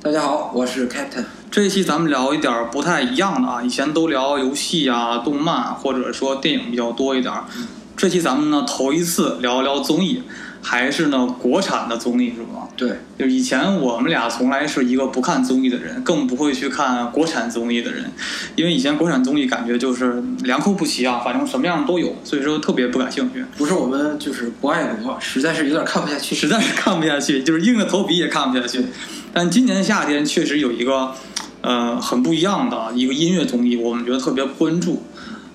大家好，我是 Captain。这一期咱们聊一点不太一样的啊，以前都聊游戏啊、动漫或者说电影比较多一点。这期咱们呢头一次聊一聊综艺，还是呢国产的综艺是吧？对，就以前我们俩从来是一个不看综艺的人，更不会去看国产综艺的人，因为以前国产综艺感觉就是良莠不齐啊，反正什么样都有，所以说特别不感兴趣。不是我们就是不爱国，实在是有点看不下去。实在是看不下去，就是硬着头皮也看不下去。但今年夏天确实有一个呃很不一样的一个音乐综艺，我们觉得特别关注。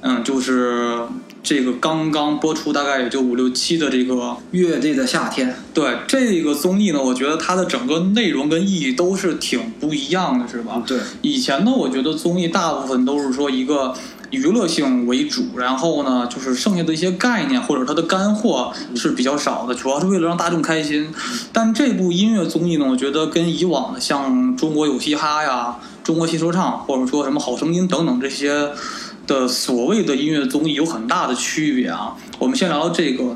嗯，就是这个刚刚播出大概也就五六期的这个乐队的夏天，对这个综艺呢，我觉得它的整个内容跟意义都是挺不一样的，是吧？对，以前呢，我觉得综艺大部分都是说一个娱乐性为主，然后呢，就是剩下的一些概念或者它的干货是比较少的，主要是为了让大众开心。但这部音乐综艺呢，我觉得跟以往的像《中国有嘻哈》呀、《中国新说唱》或者说什么《好声音》等等这些的所谓的音乐综艺有很大的区别啊。我们先聊聊这个。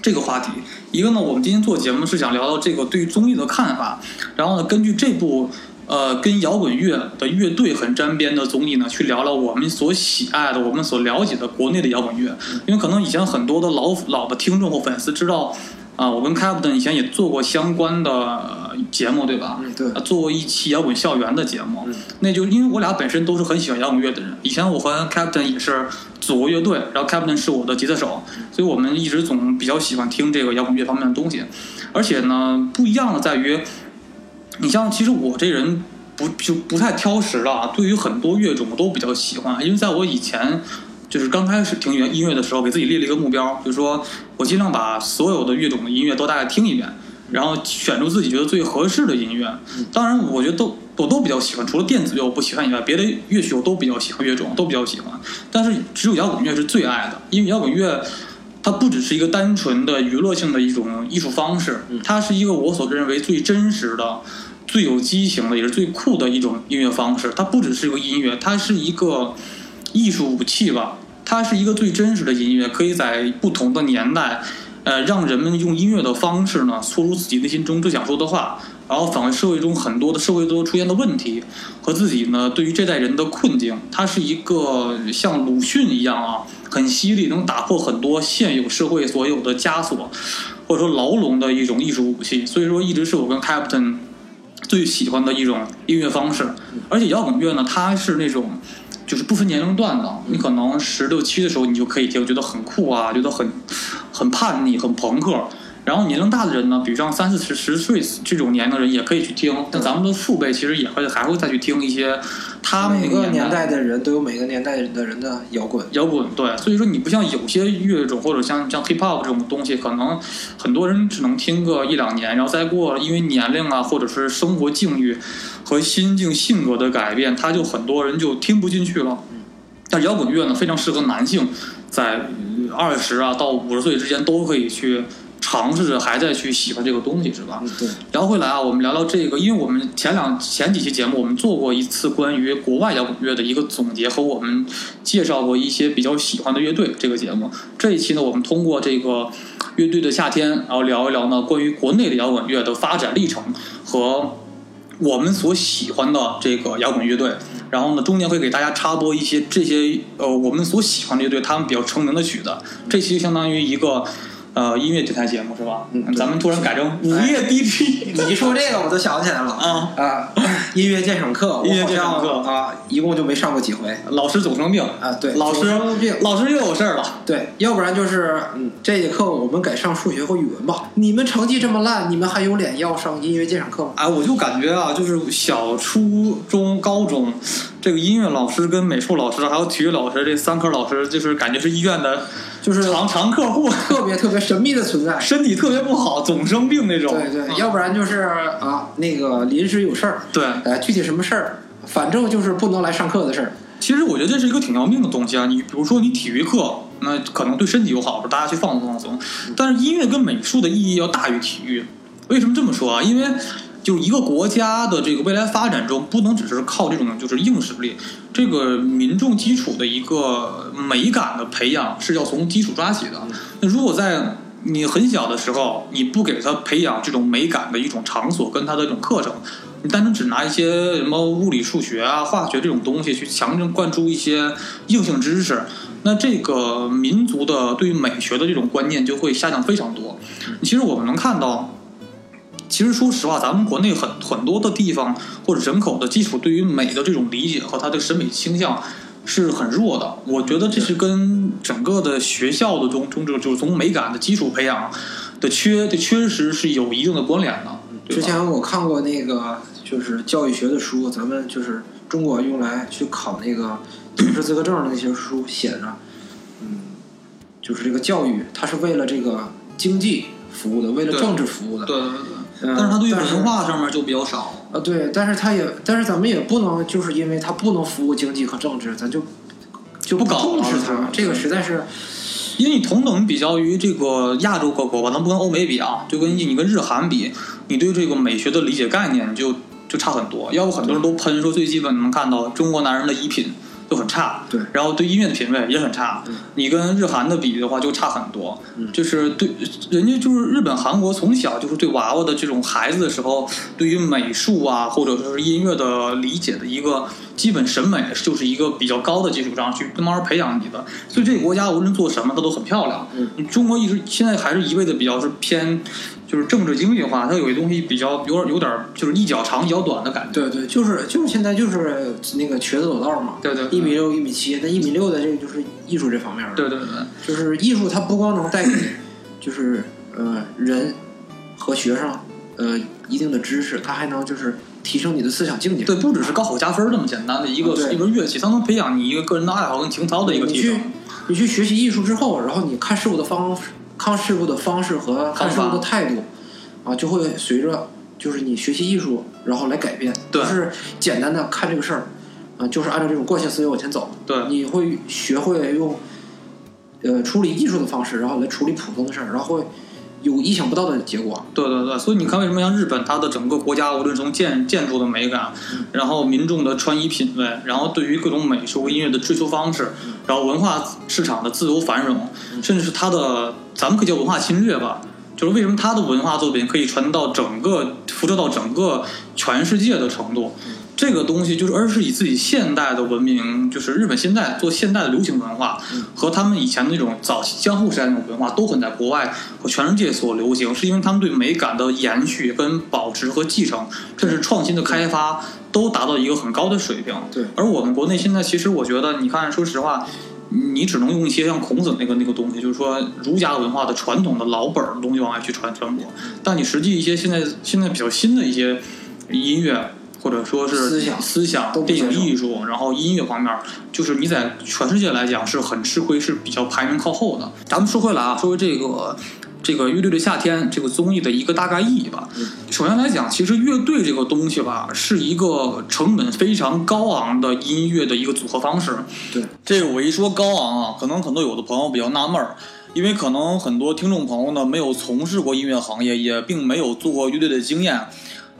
这个话题，一个呢，我们今天做节目是想聊聊这个对于综艺的看法，然后呢，根据这部呃跟摇滚乐的乐队很沾边的综艺呢，去聊聊我们所喜爱的、我们所了解的国内的摇滚乐，因为可能以前很多的老老的听众或粉丝知道。啊，我跟 Captain 以前也做过相关的呃节目，对吧？嗯，对啊，做过一期摇滚校园的节目，那就因为我俩本身都是很喜欢摇滚乐的人。以前我和 Captain 也是组过乐队，然后 Captain 是我的吉他手，所以我们一直总比较喜欢听这个摇滚乐方面的东西。而且呢，不一样的在于，你像其实我这人不就不太挑食了，对于很多乐种我都比较喜欢，因为在我以前。就是刚开始听音乐的时候，给自己立了一个目标，就是说我尽量把所有的乐种的音乐都大概听一遍，然后选出自己觉得最合适的音乐。当然，我觉得都我都比较喜欢，除了电子乐我不喜欢以外，别的乐曲我都比较喜欢，乐种都比较喜欢。但是只有摇滚乐是最爱的，因为摇滚乐它不只是一个单纯的娱乐性的一种艺术方式，它是一个我所认为最真实的、最有激情的，也是最酷的一种音乐方式。它不只是一个音乐，它是一个艺术武器吧。它是一个最真实的音乐，可以在不同的年代，呃，让人们用音乐的方式呢，说出自己内心中最想说的话，然后反映社会中很多的社会都出现的问题和自己呢对于这代人的困境。它是一个像鲁迅一样啊，很犀利，能打破很多现有社会所有的枷锁或者说牢笼的一种艺术武器。所以说，一直是我跟 Captain 最喜欢的一种音乐方式。而且摇滚乐呢，它是那种。就是不分年龄段的，你可能十六七的时候你就可以听，觉得很酷啊，觉得很很叛逆、很朋克。然后年龄大的人呢，比如像三四十十岁这种年龄的人也可以去听。但咱们的父辈其实也会还会再去听一些他们每个年代的人都有每个年代的人的摇滚。摇滚对，所以说你不像有些乐种或者像像 hip hop 这种东西，可能很多人只能听个一两年，然后再过因为年龄啊或者是生活境遇和心境性格的改变，他就很多人就听不进去了。但摇滚乐呢，非常适合男性，在二十啊到五十岁之间都可以去。尝试着还在去喜欢这个东西是吧？对。聊回来啊，我们聊聊这个，因为我们前两前几期节目我们做过一次关于国外摇滚乐的一个总结，和我们介绍过一些比较喜欢的乐队。这个节目这一期呢，我们通过这个乐队的夏天，然后聊一聊呢关于国内的摇滚乐的发展历程和我们所喜欢的这个摇滚乐队。然后呢，中间会给大家插播一些这些呃我们所喜欢的乐队他们比较成名的曲子。这期相当于一个。呃，音乐电台节目是吧？嗯，咱们突然改成午夜 DJ。你一说这个，我都想起来了。啊啊！音乐鉴赏课，音乐鉴赏课啊，一共就没上过几回。老师总生病啊，对，老师生病，老师又有事儿了。对，要不然就是嗯，这节课我们改上数学和语文吧。你们成绩这么烂，你们还有脸要上音乐鉴赏课吗？哎，我就感觉啊，就是小、初中、高中，这个音乐老师跟美术老师还有体育老师这三科老师，就是感觉是医院的。就是常常客户，特别特别神秘的存在，身体特别不好，总生病那种。对对，要不然就是啊，那个临时有事儿。对，呃，具体什么事儿，反正就是不能来上课的事儿。其实我觉得这是一个挺要命的东西啊。你比如说你体育课，那可能对身体有好处，大家去放松放松。但是音乐跟美术的意义要大于体育。为什么这么说啊？因为。就一个国家的这个未来发展中，不能只是靠这种就是硬实力，这个民众基础的一个美感的培养是要从基础抓起的。那如果在你很小的时候，你不给他培养这种美感的一种场所跟他的这种课程，你单纯只拿一些什么物理、数学啊、化学这种东西去强行灌输一些硬性知识，那这个民族的对于美学的这种观念就会下降非常多。其实我们能看到。其实说实话，咱们国内很很多的地方或者人口的基础，对于美的这种理解和他的审美倾向是很弱的。我觉得这是跟整个的学校的中中这就是从美感的基础培养的缺的缺失是有一定的关联的。之前我看过那个就是教育学的书，咱们就是中国用来去考那个教师资格证的那些书写着，嗯，就是这个教育它是为了这个经济服务的，为了政治服务的。对对对，嗯但是他对于文化上面就比较少。啊，对，但是他也，但是咱们也不能就是因为他不能服务经济和政治，咱就就不搞重视了这个实在是因为你同等比较于这个亚洲各国吧，咱不跟欧美比啊，就跟你跟日韩比，你对这个美学的理解概念就就差很多。要不很多人都喷说最基本能看到中国男人的衣品就很差，对然后对音乐的品味也很差。嗯你跟日韩的比的话就差很多，嗯就是对人家就是日本、韩国从小就是对娃娃的这种孩子的时候，对于美术啊或者说是音乐的理解的一个基本审美，就是一个比较高的基础上去慢慢培养你的。所以这个国家无论做什么，它都很漂亮。嗯你中国一直现在还是一味的比较是偏就是政治经济化，它有些东西比较有点有点就是一脚长一脚短的感觉。对对，就是就是现在就是那个瘸子走道嘛，对对一米六一米七，那一米六的这个就是艺术这方面的，对对对，就是艺术它不光能带给就是呃人和学生呃一定的知识，它还能就是提升你的思想境界。对，不只是高考加分那么简单的一个啊一门乐器，它能培养你一个个人的爱好跟情操的一个你去提升。你去学习艺术之后，然后你看事物的方看事物的方式和看事物的态度啊，就会随着就是你学习艺术，然后来改变，对。不是简单的看这个事儿啊，就是按照这种惯性思维往前走。对。你会学会用呃处理艺术的方式，然后来处理普通的事儿，然后会有意想不到的结果。对对对，所以你看，为什么像日本，它的整个国家，无论从建建筑的美感，然后民众的穿衣品味，然后对于各种美术和音乐的追求方式，然后文化市场的自由繁荣，甚至是它的，咱们可以叫文化侵略吧。就是为什么它的文化作品可以传到整个辐射到整个全世界的程度？这个东西就是，而是以自己现代的文明，就是日本现在做现代的流行文化，和他们以前的那种早期江户时代那种文化，都很在国外和全世界所流行，是因为他们对美感的延续、跟保持和继承，甚至创新的开发，都达到一个很高的水平。对。而我们国内现在，其实我觉得，你看，说实话。你只能用一些像孔子那个那个东西，就是说儒家文化的传统的老本儿的东西往外去传传播，但你实际一些现在现在比较新的一些音乐，或者说是思想思想、电影艺术，然后音乐方面，就是你在全世界来讲是很吃亏，是比较排名靠后的。咱们说回来啊，说回这个这个乐队的夏天这个综艺的一个大概意义吧。首先来讲，其实乐队这个东西吧，是一个成本非常高昂的音乐的一个组合方式。对，这个我一说高昂啊，可能很多有的朋友比较纳闷儿。因为可能很多听众朋友呢没有从事过音乐行业，也并没有做过乐队的经验，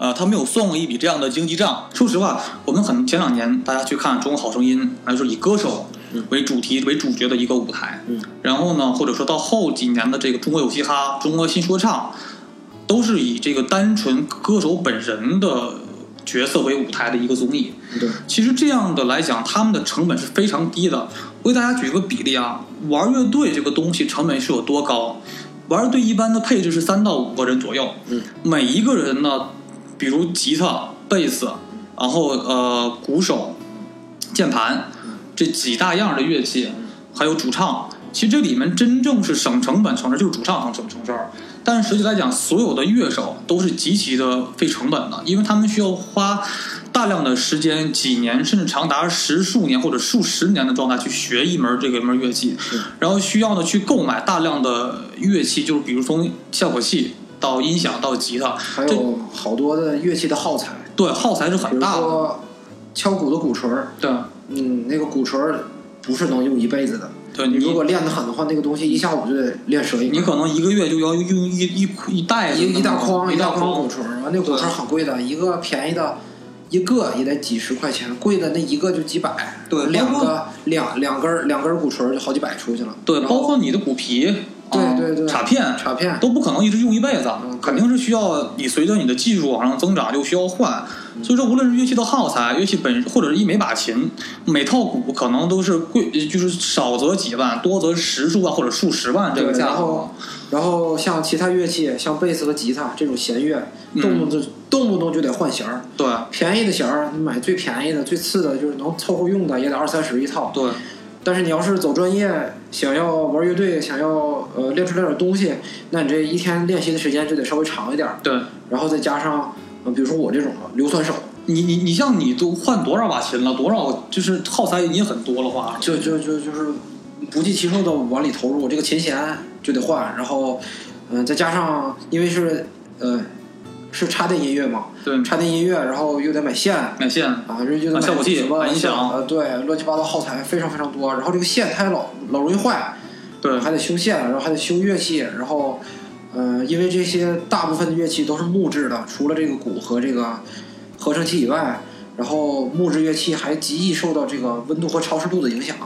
呃，他没有算过一笔这样的经济账。说实话，我们很前两年大家去看《中国好声音》，还是以歌手为主题为主角的一个舞台。嗯，然后呢，或者说到后几年的这个《中国有嘻哈》《中国新说唱》，都是以这个单纯歌手本人的角色为舞台的一个综艺。对，其实这样的来讲，他们的成本是非常低的。我给大家举一个比例啊，玩乐队这个东西成本是有多高？玩乐队一般的配置是三到五个人左右，嗯，每一个人呢，比如吉他、贝斯，然后呃鼓手、键盘这几大样的乐器，还有主唱。其实这里面真正是省成本省事，就是主唱省省事儿。但是实际来讲，所有的乐手都是极其的费成本的，因为他们需要花大量的时间，几年甚至长达十数年或者数十年的状态去学一门这个一门乐器，然后需要呢去购买大量的乐器，就是比如从效果器到音响到吉他，还有好多的乐器的耗材，对耗材是很大的。说敲鼓的鼓槌儿，对嗯，那个鼓槌儿不是能用一辈子的。对，你你如果练得狠的话，那个东西一下午就得练折。你可能一个月就要用一一一袋子一一大筐一大筐筐鼓槌儿，完那鼓槌儿很贵的，一个便宜的，一个也得几十块钱，贵的那一个就几百。对两个两两根儿两根儿鼓槌儿就好几百出去了。对，包括你的鼓皮，对对对卡片、卡片都不可能一直用一辈子嗯，肯定是需要你随着你的技术往上增长就需要换。所以说，无论是乐器的耗材、乐器本或者是一每把琴、每套鼓，可能都是贵，就是少则几万，多则十数万或者数十万这个，价格然后。然后像其他乐器，像贝斯和吉他这种弦乐，嗯动不动动不动就得换弦儿。对便宜的弦儿，你买最便宜的、最次的，就是能凑合用的，也得二三十一套。对但是你要是走专业，想要玩乐队，想要呃练出来点东西，那你这一天练习的时间就得稍微长一点儿。对，然后再加上，呃，比如说我这种硫酸手，你你你像你都换多少把琴了，多少就是耗材已经很多了话，就就就就是不计其数的往里投入，这个琴弦就得换，然后，嗯、再加上因为是呃是插电音乐嘛，对，插电音乐，然后又得买线，买线，啊，这就得买啊效果器什么音响。呃，对，乱七八糟耗材非常非常多，然后这个线它还老老容易坏，对。还得修线，然后还得修乐器，然后，呃，因为这些大部分的乐器都是木质的，除了这个鼓和这个合成器以外，然后木质乐器还极易受到这个温度和潮湿度的影响。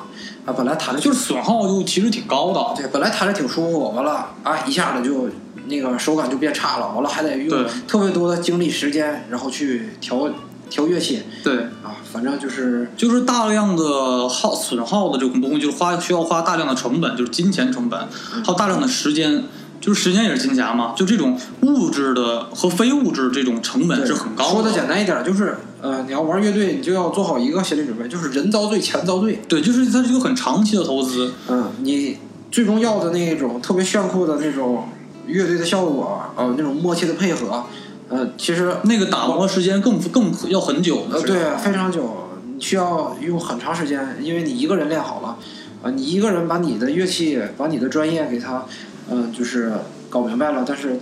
啊。本来弹的就是损耗就其实挺高的。对，本来弹着挺舒服，完了啊，一下子就那个手感就变差了，完了还得用对特别多的精力时间，然后去调调乐器对，啊，反正就是就是大量的耗损耗的这种东西，就是花需要花大量的成本，就是金钱成本，还有大量的时间，就是时间也是金钱嘛。就这种物质的和非物质这种成本是很高的。说的简单一点，就是呃，你要玩乐队，你就要做好一个心理准备，就是人遭罪，钱遭罪。对，就是它是一个很长期的投资。嗯，你最终要的那种特别炫酷的那种乐队的效果，呃，那种默契的配合，呃，其实那个打磨时间更更要很久的呃，对，非常久，你需要用很长时间，因为你一个人练好了，啊、你一个人把你的乐器，把你的专业给它，嗯、就是搞明白了，但是，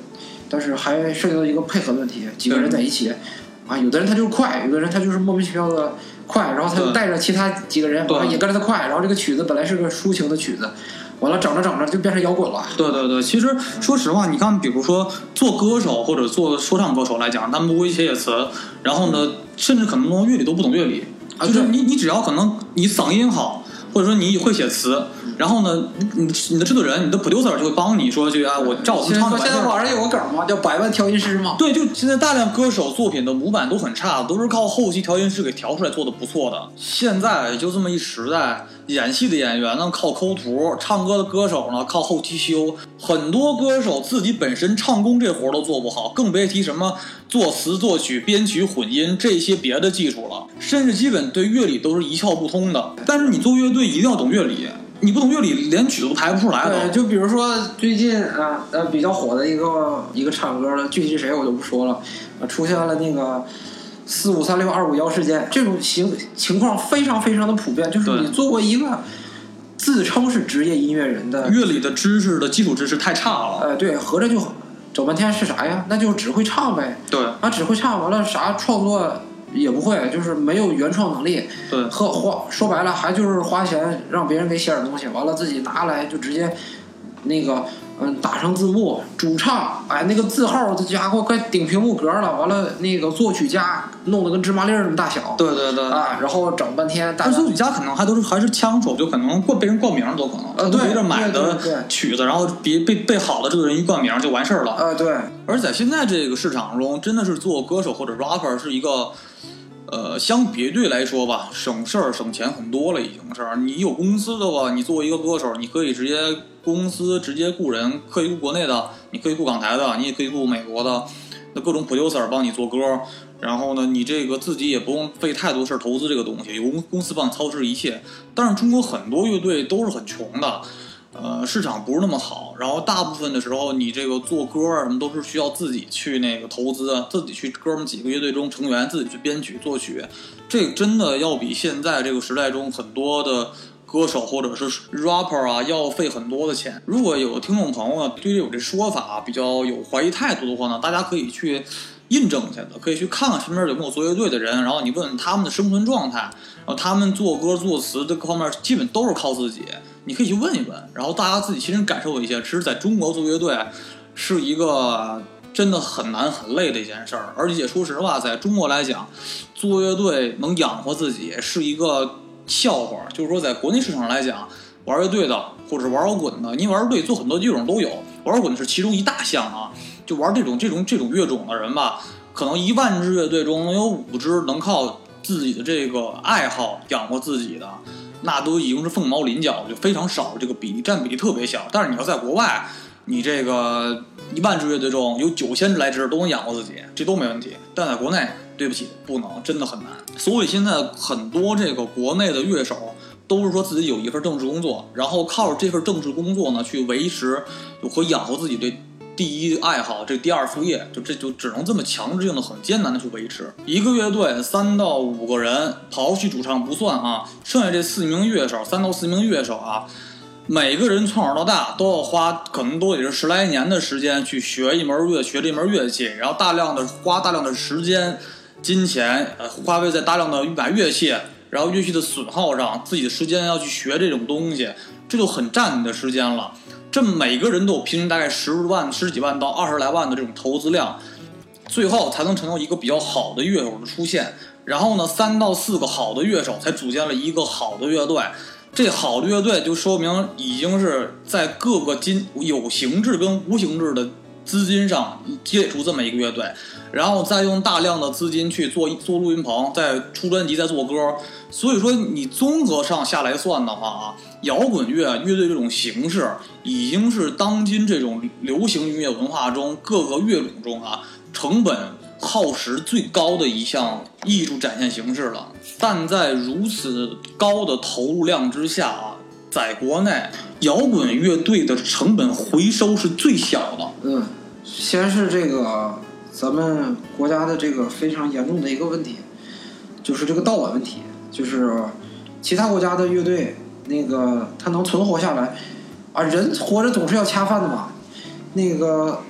但是还涉及到一个配合的问题，几个人在一起，啊，有的人他就是快，有的人他就是莫名其妙的快，然后他就带着其他几个人，也跟着他快，然后这个曲子本来是个抒情的曲子，完了整着整着就变成摇滚了。对对对，其实说实话，你看，比如说做歌手或者做说唱歌手来讲，他们不会写写词，然后呢，甚至可能从乐理都不懂乐理，啊就是你你只要可能你嗓音好，或者说你会写词，然后呢，你你的制作人、你的 producer 就会帮你说，就啊，我照我们唱的现在网上有个梗嘛，叫百万调音师嘛。对，就现在大量歌手作品的模板都很差，都是靠后期调音师给调出来做的不错的。现在就这么一时代，演戏的演员呢靠抠图，唱歌的歌手呢靠后期修。很多歌手自己本身唱功这活儿都做不好，更别提什么作词、作曲、编曲、混音这些别的技术了，甚至基本对乐理都是一窍不通的。但是你做乐队一定要懂乐理，你不懂乐理，连曲子都排不出来对，就比如说最近啊呃比较火的一个一个唱歌的，具体是谁我就不说了，啊出现了那个四五三六二五幺事件，这种情情况非常非常的普遍，就是你作为一个自称是职业音乐人的，乐理的知识的基础知识太差了。呃对，合着就整半天是啥呀？那就只会唱呗，对啊只会唱完了啥创作也不会，就是没有原创能力，对。和花说白了还就是花钱让别人给写点东西，完了自己拿来就直接那个嗯打上字幕，主唱哎那个字号这家伙快顶屏幕格了，完了那个作曲家弄得跟芝麻粒儿那么大小对对对，啊，然后整半天但作曲家可能还都是还是枪手，就可能过被人冠名都可能，呃对围着买的曲子，然后别被被好的这个人一冠名就完事儿了。呃对而在现在这个市场中，真的是做歌手或者 rapper 是一个，呃，相比乐队来说吧，省事儿省钱很多了，已经是。你有公司的话，你作为一个歌手，你可以直接公司直接雇人，可以雇国内的，你可以雇港台的，你也可以雇美国的，那各种 producer 帮你做歌。然后呢，你这个自己也不用费太多事儿投资这个东西，有公公司帮你操持一切。但是中国很多乐队都是很穷的，呃，市场不是那么好，然后大部分的时候，你这个做歌啊什么都是需要自己去那个投资，自己去哥们几个乐队中成员自己去编曲作曲，这真的要比现在这个时代中很多的歌手或者是 rapper 啊要费很多的钱。如果有听众朋友呢对这有这说法比较有怀疑态度的话呢，大家可以去。印证一下的，可以去看看身边有没有做乐队的人，然后你问问他们的生存状态，然后他们做歌作词的各方面基本都是靠自己，你可以去问一问，然后大家自己亲身感受一下。其实在中国做乐队是一个真的很难很累的一件事儿，而且说实话，在中国来讲，做乐队能养活自己是一个笑话。就是说，在国内市场来讲，玩乐队的或者是玩摇滚的，你玩乐队做很多乐种都有，玩摇滚是其中一大项啊。就玩这种这种这种乐种的人吧，可能一万支乐队中能有五支能靠自己的这个爱好养活自己的，那都已经是凤毛麟角，就非常少，这个比例占比例特别小。但是你要在国外，你这个一万支乐队中有九千支来支都能养活自己，这都没问题。但在国内，对不起，不能，真的很难。所以现在很多这个国内的乐手都是说自己有一份正式工作，然后靠着这份正式工作呢去维持和养活自己这。第一爱好，这第二副业，就这就只能这么强制性的、很艰难的去维持。一个乐队三到五个人，刨去主唱不算啊，剩下这四名乐手，三到四名乐手啊，每个人从小到大都要花，可能都得是十来年的时间去学一门乐，学这门乐器，然后大量的花大量的时间、金钱，呃，花费在大量的买乐器，然后乐器的损耗上，自己的时间要去学这种东西，这就很占你的时间了。这每个人都有平均大概十万、十几万到二十来万的这种投资量，最后才能成就一个比较好的乐手的出现。然后呢，三到四个好的乐手才组建了一个好的乐队。这好的乐队就说明已经是在各个金有形制跟无形制的资金上积累出这么一个乐队，然后再用大量的资金去做做录音棚，再出专辑，再做歌。所以说，你综合上下来算的话啊。摇滚乐乐队这种形式，已经是当今这种流行音乐文化中各个乐种中啊成本耗时最高的一项艺术展现形式了。但在如此高的投入量之下啊，在国内摇滚乐队的成本回收是最小的。嗯，先是这个咱们国家的这个非常严重的一个问题，就是这个盗版问题，就是其他国家的乐队。那个他能存活下来，啊，人活着总是要恰饭的嘛。那个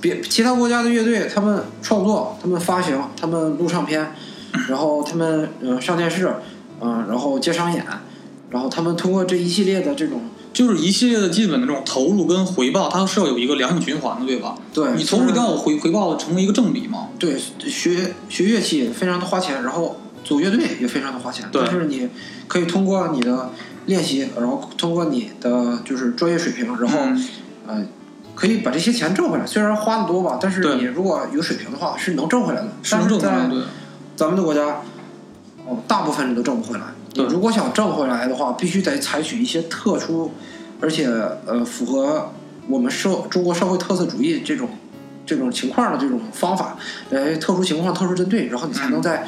别其他国家的乐队，他们创作，他们发行，他们录唱片，然后他们嗯上电视，嗯，然后接商演，然后他们通过这一系列的这种，就是一系列的基本的这种投入跟回报，它是要有一个良性循环的，对吧？对，你投入一定要有回回报成为一个正比嘛。对，学学乐器非常的花钱，然后组乐队也非常的花钱，但是你可以通过你的。练习，然后通过你的就是专业水平，然后，呃，可以把这些钱挣回来。虽然花的多吧，但是你如果有水平的话，是能挣回来的。是能挣回来。咱们的国家，哦，大部分人都挣不回来。你如果想挣回来的话，必须得采取一些特殊，而且呃符合我们社中国社会特色主义这种这种情况的这种方法，来特殊情况特殊针对，然后你才能在。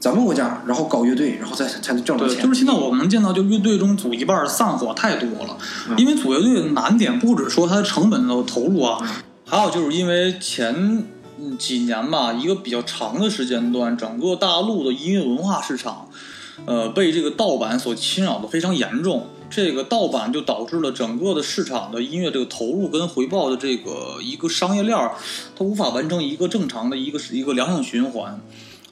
咱们国家，然后搞乐队，然后再才能挣到钱。就是现在我们能见到，就乐队中组一半散伙太多了。因为组乐队的难点不止说它的成本的投入啊，还有就是因为前几年吧，一个比较长的时间段，整个大陆的音乐文化市场，呃，被这个盗版所侵扰的非常严重。这个盗版就导致了整个的市场的音乐这个投入跟回报的这个一个商业链儿，它无法完成一个正常的一个一个良性循环。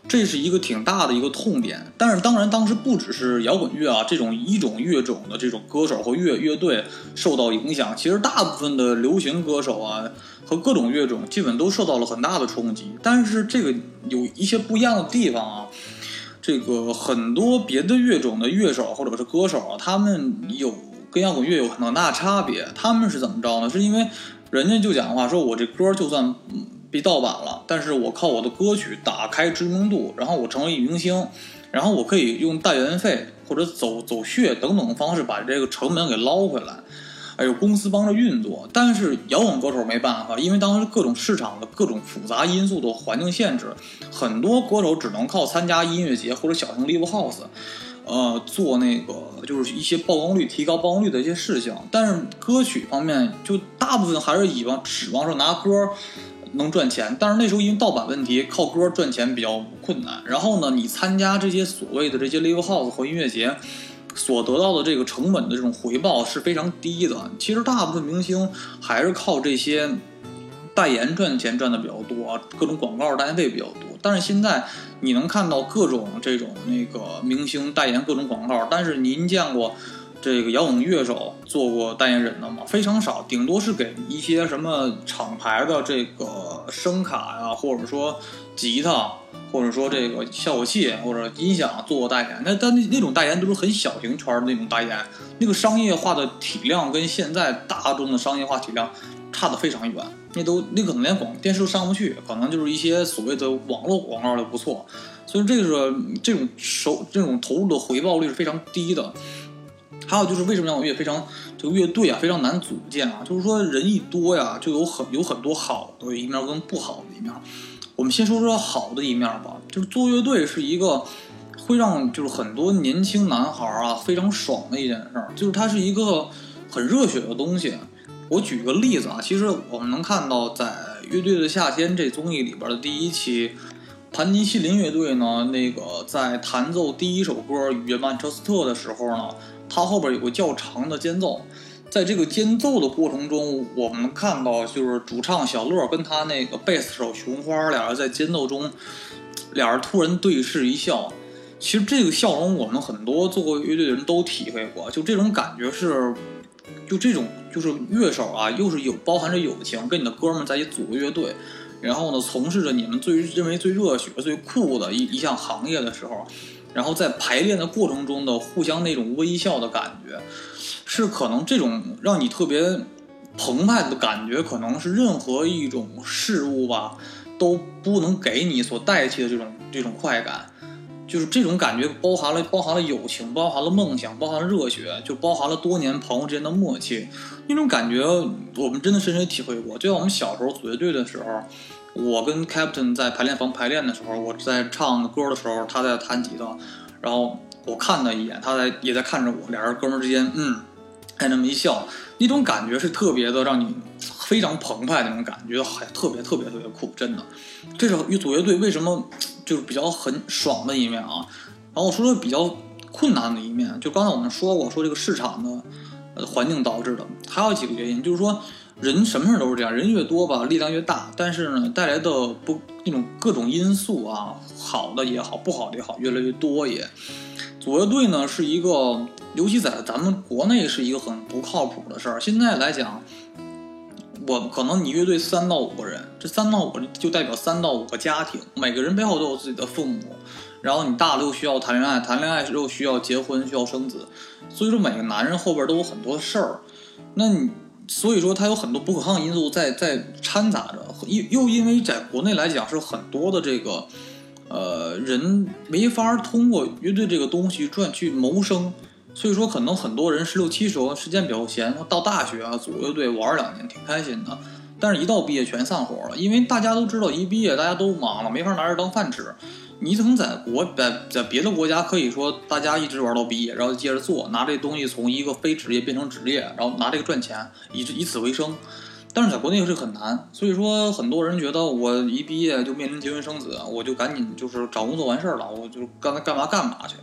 这是一个挺大的一个痛点，但是当然当时不只是摇滚乐啊这种一种乐种的这种歌手和乐乐队受到影响，其实大部分的流行歌手啊和各种乐种基本都受到了很大的冲击。但是这个有一些不一样的地方啊，这个很多别的乐种的乐手或者是歌手啊，他们有跟摇滚乐有很大差别。他们是怎么着呢？是因为人家就讲话说，我这歌就算。被盗版了，但是我靠我的歌曲打开知名度，然后我成为一明星，然后我可以用代言费或者走走穴等等的方式把这个成本给捞回来，还有公司帮着运作。但是摇滚歌手没办法，因为当时各种市场的各种复杂因素的环境限制，很多歌手只能靠参加音乐节或者小型 live house，呃，做那个就是一些曝光率提高曝光率的一些事情。但是歌曲方面，就大部分还是以往指望说拿歌。能赚钱，但是那时候因为盗版问题，靠歌赚钱比较困难。然后呢，你参加这些所谓的这些 live house 和音乐节，所得到的这个成本的这种回报是非常低的。其实大部分明星还是靠这些代言赚钱赚的比较多，各种广告代言费比较多。但是现在你能看到各种这种那个明星代言各种广告，但是您见过这个摇滚乐手做过代言人的吗？非常少，顶多是给一些什么厂牌的这个声卡呀，或者说吉他，或者说这个效果器或者音响做过代言。那但那那种代言都是很小型圈的那种代言，那个商业化的体量跟现在大众的商业化体量差得非常远。那都那可能连广电视都上不去，可能就是一些所谓的网络广告就不错。所以这个这种收这种投入的回报率是非常低的。还有就是为什么让我乐非常这个乐队啊非常难组建啊？就是说人一多呀，就有很有很多好的一面跟不好的一面。我们先说说好的一面吧，就是做乐队是一个会让就是很多年轻男孩啊非常爽的一件事儿，就是它是一个很热血的东西。我举个例子啊，其实我们能看到在《乐队的夏天》这综艺里边的第一期。盘尼西林乐队呢，那个在弹奏第一首歌《雨夜曼彻斯特》的时候呢，它后边有个较长的间奏，在这个间奏的过程中，我们看到就是主唱小乐跟他那个贝斯手熊花俩人在间奏中，俩人突然对视一笑。其实这个笑容，我们很多做过乐队的人都体会过，就这种感觉是，就这种就是乐手啊，又是有包含着友情，跟你的哥们在一起组个乐队。然后呢，从事着你们最认为最热血、最酷的一一项行业的时候，然后在排练的过程中的互相那种微笑的感觉，是可能这种让你特别澎湃的感觉，可能是任何一种事物吧都不能给你所代替的这种这种快感。就是这种感觉包含了包含了友情，包含了梦想，包含了热血，就包含了多年朋友之间的默契。那种感觉我们真的深深体会过。就像我们小时候组乐队的时候，我跟 Captain 在排练房排练的时候，我在唱歌的时候，他在弹吉他，然后我看他一眼，他在也在看着我，俩人哥们之间，嗯，哎那么一笑，那种感觉是特别的，让你非常澎湃的那种感觉，还特别特别特别酷，真的。这是与组乐队为什么？就是比较很爽的一面啊，然后我说说比较困难的一面，就刚才我们说过，说这个市场的呃环境导致的，还有几个原因，就是说人什么事都是这样，人越多吧，力量越大，但是呢，带来的不那种各种因素啊，好的也好，不好的也好，越来越多也。组乐队呢是一个，尤其在咱们国内是一个很不靠谱的事儿。现在来讲。我可能你乐队三到五个人，这三到五就代表三到五个家庭，每个人背后都有自己的父母，然后你大了又需要谈恋爱，谈恋爱又需要结婚，需要生子，所以说每个男人后边都有很多事儿，那你所以说他有很多不可抗因素在在掺杂着，又又因为在国内来讲是很多的这个，呃人没法通过乐队这个东西赚去谋生。所以说，可能很多人十六七时候时间比较闲，到大学啊组乐队玩两年挺开心的，但是一到毕业全散伙了，因为大家都知道一毕业大家都忙了，没法拿着当饭吃。你可能在国在在别的国家可以说大家一直玩到毕业，然后接着做，拿这东西从一个非职业变成职业，然后拿这个赚钱，以以此为生。但是在国内是很难，所以说很多人觉得我一毕业就面临结婚生子，我就赶紧就是找工作完事儿了，我就干干嘛干嘛去。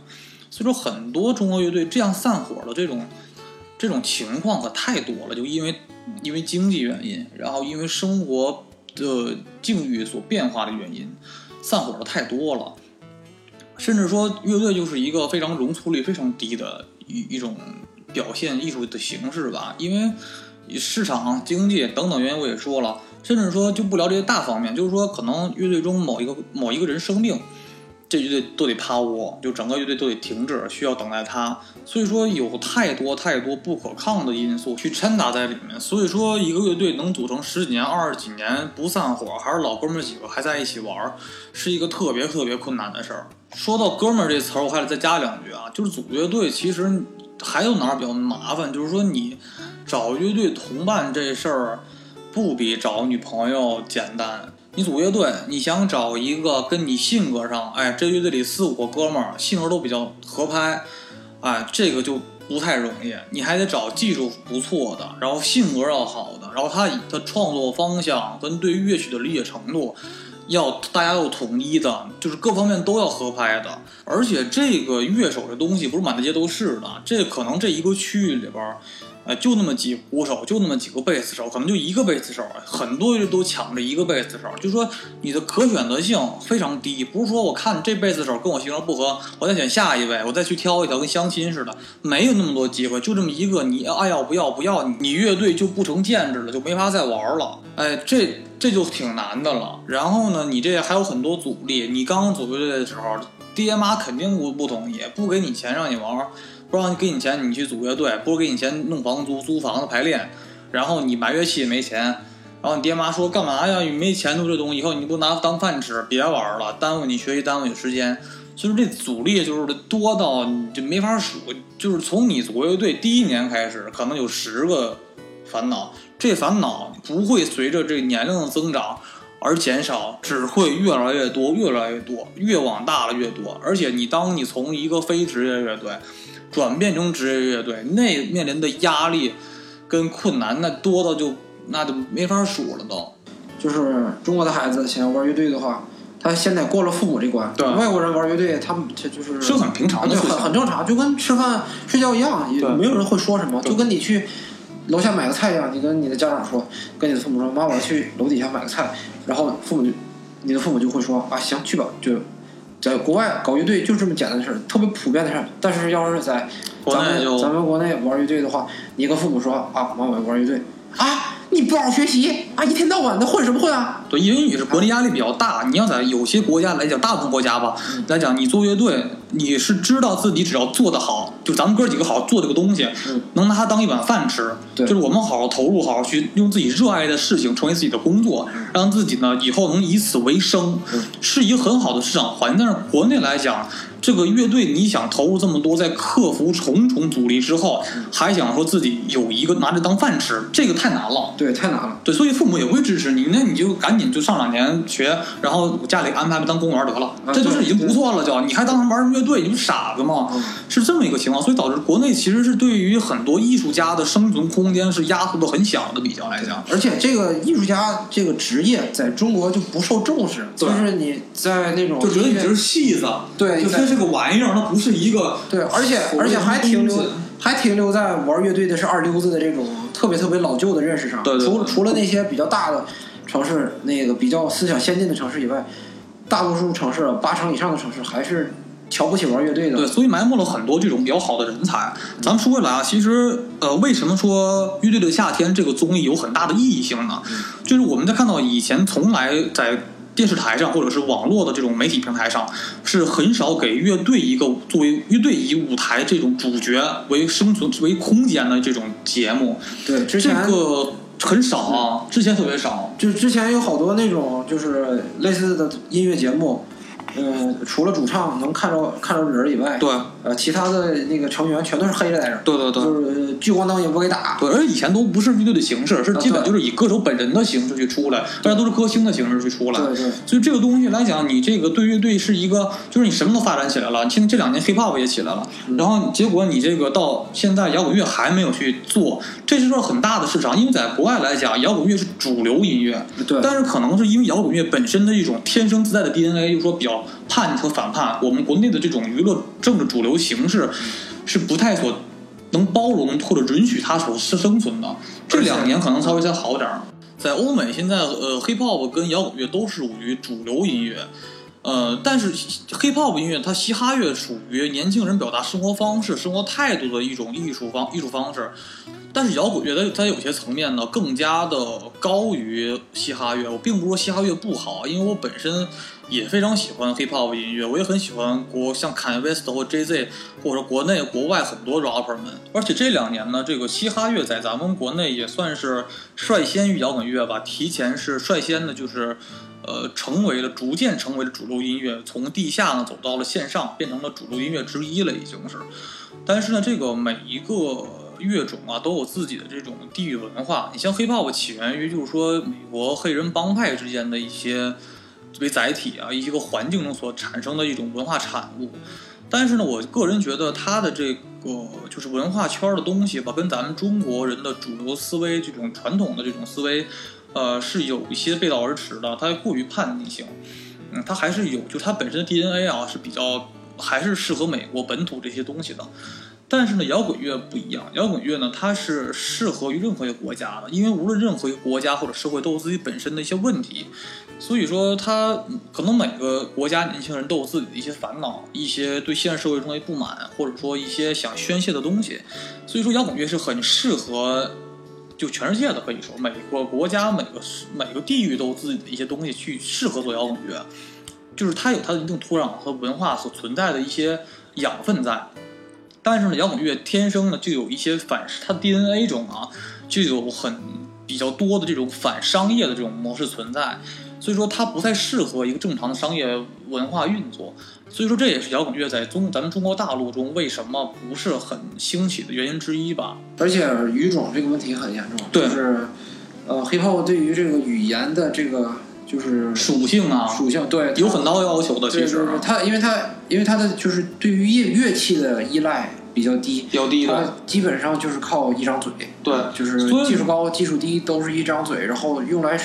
所以说，很多中国乐队这样散伙的这种这种情况可太多了，就因为因为经济原因，然后因为生活的境遇所变化的原因，散伙的太多了。甚至说，乐队就是一个非常容错率非常低的一一种表现艺术的形式吧。因为市场经济等等原因，我也说了。甚至说，就不聊这些大方面，就是说，可能乐队中某一个某一个人生病。这乐队都得趴窝，就整个乐队都得停止，需要等待他。所以说有太多太多不可抗的因素去掺杂在里面。所以说一个乐队能组成十几年、二十几年不散伙，还是老哥们几个还在一起玩，是一个特别特别困难的事儿。说到哥们儿这词儿，我还得再加两句啊，就是组乐队其实还有哪儿比较麻烦，就是说你找乐队同伴这事儿，不比找女朋友简单。你组乐队，你想找一个跟你性格上，哎，这乐队里四五个哥们儿性格都比较合拍，哎，这个就不太容易。你还得找技术不错的，然后性格要好的，然后他的创作方向跟对乐曲的理解程度，要大家要统一的，就是各方面都要合拍的。而且这个乐手这东西不是满大街都是的，这可能这一个区域里边。就那么几鼓手，就那么几个贝斯手，可能就一个贝斯手，很多人都抢着一个贝斯手，就说你的可选择性非常低，不是说我看这贝斯手跟我性格不合，我再选下一位，我再去挑一条跟相亲似的，没有那么多机会，就这么一个，你爱要不要不要，你乐队就不成建制了，就没法再玩了，哎，这这就挺难的了。然后呢，你这还有很多阻力，你刚刚组乐队的时候，爹妈肯定不不同意，不给你钱让你玩。不让你给你钱，你去组乐队；不给你钱弄房租、租房子、排练，然后你买乐器也没钱，然后你爹妈说干嘛呀？你没钱做这东西，以后你不拿当饭吃，别玩了，耽误你学习，耽误你时间。所以说这阻力就是多到你就没法数。就是从你组乐队第一年开始，可能有十个烦恼，这烦恼不会随着这年龄的增长而减少，只会越来越多，越来越多，越往大了越多。而且你当你从一个非职业乐队。转变成职业乐队，那面临的压力跟困难，那多到就那就没法数了都。就是中国的孩子想要玩乐队的话，他先得过了父母这关。对。外国人玩乐队，他们这就是是很平常的，很很正常，就跟吃饭睡觉一样，也没有人会说什么。就跟你去楼下买个菜一样，你跟你的家长说，跟你的父母说，妈，我要去楼底下买个菜，然后父母就，你的父母就会说，啊，行，去吧，就。在国外搞乐队就这么简单的事儿，特别普遍的事儿。但是要是在咱们咱们国内玩乐队的话，你跟父母说啊，妈我要玩乐队啊。你不好好学习啊！一天到晚的混什么混啊？对，因为你是国内压力比较大。你要在有些国家来讲，大部分国家吧来讲，你做乐队，你是知道自己只要做得好，就咱们哥几个好好做这个东西，能拿它当一碗饭吃。对，就是我们好好投入，好好去用自己热爱的事情成为自己的工作，让自己呢以后能以此为生，是一个很好的市场环境。但是国内来讲。这个乐队，你想投入这么多，在克服重重阻力之后，还想说自己有一个拿着当饭吃，这个太难了。对，太难了。对，所以父母也会支持你，那你就赶紧就上两年学，然后家里安排当公务员得了，这就是已经不错了。就你还当玩乐队，你不傻子吗？是这么一个情况，所以导致国内其实是对于很多艺术家的生存空间是压缩的很小的，比较来讲。而且这个艺术家这个职业在中国就不受重视，就是你在那种就觉得你就是戏子，对。这个玩意儿，它不是一个对，而且而且还停留还停留在玩乐队的是二流子的这种特别特别老旧的认识上。对对。除除了那些比较大的城市，那个比较思想先进的城市以外，大多数城市八成以上的城市还是瞧不起玩乐队的。对，所以埋没了很多这种比较好的人才。咱们说回来啊，其实呃，为什么说《乐队的夏天》这个综艺有很大的意义性呢？就是我们在看到以前从来在。电视台上或者是网络的这种媒体平台上，是很少给乐队一个作为乐队以舞台这种主角为生存为空间的这种节目。对，之前这个很少啊，之前特别少。就之前有好多那种就是类似的音乐节目。嗯，除了主唱能看着看着人以外，对，呃，其他的那个成员全都是黑着在这儿，对对对，就是聚光灯也不给打，对，而且以前都不是乐队的形式，是基本就是以歌手本人的形式去出来，大家都是歌星的形式去出来，对对，所以这个东西来讲，你这个对乐队是一个，就是你什么都发展起来了，现在这两年 hip hop 也起来了，然后结果你这个到现在摇滚乐还没有去做，这是说很大的市场，因为在国外来讲，摇滚乐是主流音乐，对，但是可能是因为摇滚乐本身的一种天生自带的 DNA，就是说比较。叛逆和反叛，我们国内的这种娱乐政治主流形式是不太所能包容或者允许它所生存的。这两年可能稍微再好点儿。在欧美，现在呃，hip hop 跟摇滚乐都是属于主流音乐，呃，但是 hip hop 音乐它嘻哈乐属于年轻人表达生活方式、生活态度的一种艺术方艺术方式。但是摇滚乐在在有些层面呢，更加的高于嘻哈乐。我并不是说嘻哈乐不好，因为我本身。也非常喜欢 hip hop 音乐，我也很喜欢国像 Kanye West 或 Jay Z，或者说国内国外很多 rapper 们。而且这两年呢，这个嘻哈乐在咱们国内也算是率先于摇滚乐吧，提前是率先的，就是呃成为了逐渐成为了主流音乐，从地下呢走到了线上，变成了主流音乐之一了，已经是。但是呢，这个每一个乐种啊都有自己的这种地域文化。你像 hip hop 起源于就是说美国黑人帮派之间的一些。为载体啊，一个环境中所产生的一种文化产物，但是呢，我个人觉得它的这个就是文化圈的东西吧，跟咱们中国人的主流思维这种传统的这种思维，呃，是有一些背道而驰的。它过于叛逆性，嗯，它还是有，就它本身的 DNA 啊是比较还是适合美国本土这些东西的。但是呢，摇滚乐不一样，摇滚乐呢，它是适合于任何一个国家的，因为无论任何一个国家或者社会都有自己本身的一些问题，所以说它可能每个国家年轻人都有自己的一些烦恼，一些对现实社会中的不满，或者说一些想宣泄的东西，所以说摇滚乐是很适合。就全世界的可以说，每个国家、每个每个地域都有自己的一些东西去适合做摇滚乐，就是它有它的一定土壤和文化所存在的一些养分在。但是呢，摇滚乐天生呢就有一些反，它 DNA 中啊就有很比较多的这种反商业的这种模式存在，所以说它不太适合一个正常的商业文化运作。所以说这也是摇滚乐在中咱们中国大陆中为什么不是很兴起的原因之一吧。而且语种这个问题很严重，对就是呃，hiphop 对于这个语言的这个就是属性啊，属性对有很高要求的。其实它因为它因为它的就是对于乐乐器的依赖比较低，比较低的，它基本上就是靠一张嘴，对，就是技术高技术低都是一张嘴，然后用来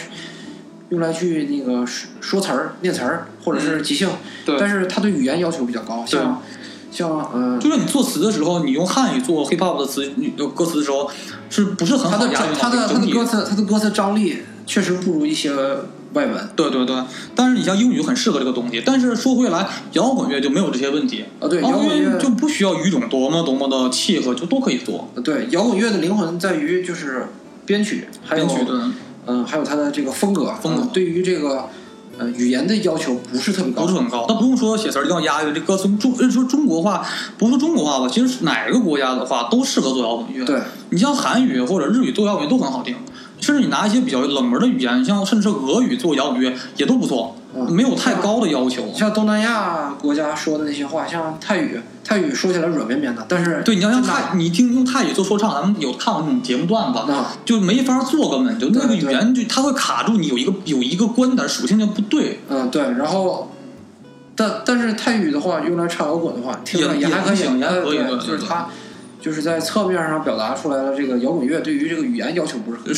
用来去那个说说词儿、念词儿或者是即兴，对。但是它对语言要求比较高，像像呃，就是你作词的时候，你用汉语做 hip hop 的词歌词的时候，是不是很好的它整体的歌词他的歌词张力确实不如一些外文对对对，但是你像英语很适合这个东西。但是说回来，摇滚乐就没有这些问题。啊，对，摇摇滚乐乐就不需要语种多么多么的契合，就都可以做。对摇滚乐的灵魂在于就是编曲，还有嗯，还有它的这个风格，风格嗯对于这个呃语言的要求不是特别高不是，很高。那不用说写词儿一定要押韵，这歌词中说中国话，不说中国话吧，其实哪个国家的话都适合做摇滚乐。对，你像韩语或者日语做摇滚乐都很好听，甚至你拿一些比较冷门的语言，像甚至是俄语做摇滚乐也都不错，嗯没有太高的要求。像东南亚国家说的那些话，像泰语，泰语说起来软绵绵的，但是对，你要像泰，你听用泰语做说唱，咱们有看过那种节目段子，啊，就没法做，根本就那个语言就它会卡住你，有一个有一个观点属性就不对，嗯，对，然后。但但是泰语的话，用来唱摇滚的话，听着也还可以，也行也呃可以就是它，就是在侧面上表达出来了，这个摇滚乐对于这个语言要求不是很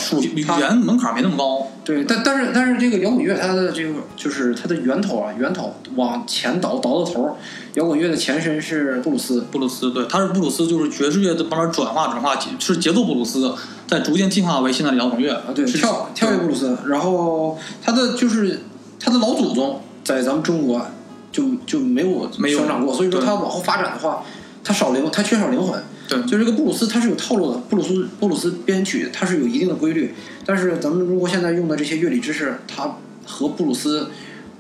高语言门槛没那么高。对，但但是但是这个摇滚乐它的这个就是它的源头啊，源头往前倒倒到头，摇滚乐的前身是布鲁斯，布鲁斯对，它是布鲁斯，就是爵士乐的慢慢转化转化，是节奏布鲁斯，在逐渐进化为现在的摇滚乐啊，对，跳跳跃布鲁斯，然后他的就是他的老祖宗在咱们中国就就没有没有生长过，所以说对他往后发展的话，他少灵，他缺少灵魂。对。就这个布鲁斯它是有套路的，布鲁斯布鲁斯编曲它是有一定的规律，但是咱们中国现在用的这些乐理知识，它和布鲁斯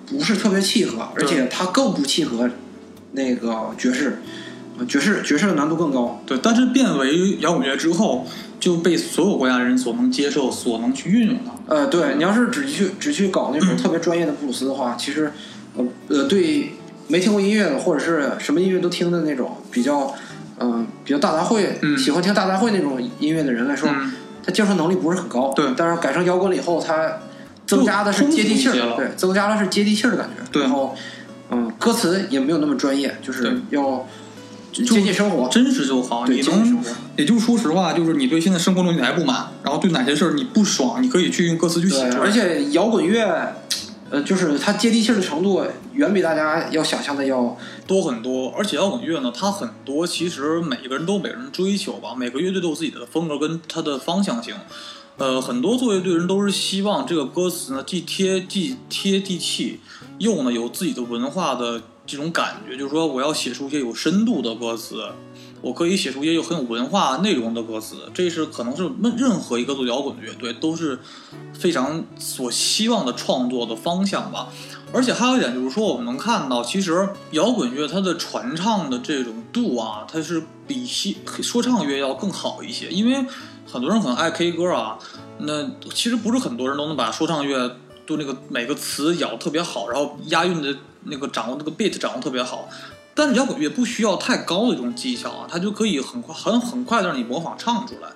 不是特别契合，而且它更不契合那个爵士，呃爵士爵士的难度更高。对，但是变为摇滚乐之后，就被所有国家人所能接受，所能去运用了。呃，对你要是只去只去搞那种特别专业的布鲁斯的话，其实，呃呃，对没听过音乐的或者是什么音乐都听的那种比较，嗯、比较大杂烩、嗯喜欢听大杂烩那种音乐的人来说，嗯，他接受能力不是很高。对但是改成摇滚了以后，他增加的是接地气儿，对，增加的是接地气儿的感觉。对然后，嗯，歌词也没有那么专业，就是对要接近生活。真实就好。对，你能。也就是说实话，就是你对现在生活中有哪不满，然后对哪些事儿你不爽，你可以去用歌词去写对，出来。而且摇滚乐，呃，就是它接地气的程度远比大家要想象的要多很多，而且摇滚乐呢，它很多其实每个人都每个人追求吧，每个乐队都有自己的风格跟它的方向性。呃，很多做乐队人都是希望这个歌词呢，既贴既贴地气，又呢有自己的文化的这种感觉，就是说我要写出一些有深度的歌词，我可以写出一些有很有文化内容的歌词，这是可能是任任何一个做摇滚的乐队都是非常所希望的创作的方向吧。而且还有一点就是说，我们能看到，其实摇滚乐它的传唱的这种度啊，它是比西说唱乐要更好一些。因为很多人可能爱 K 歌啊，那其实不是很多人都能把说唱乐就那个每个词咬特别好，然后押韵的那个掌握那个 beat 掌握特别好。但是摇滚乐不需要太高的这种技巧啊，它就可以很快很很快的让你模仿唱出来，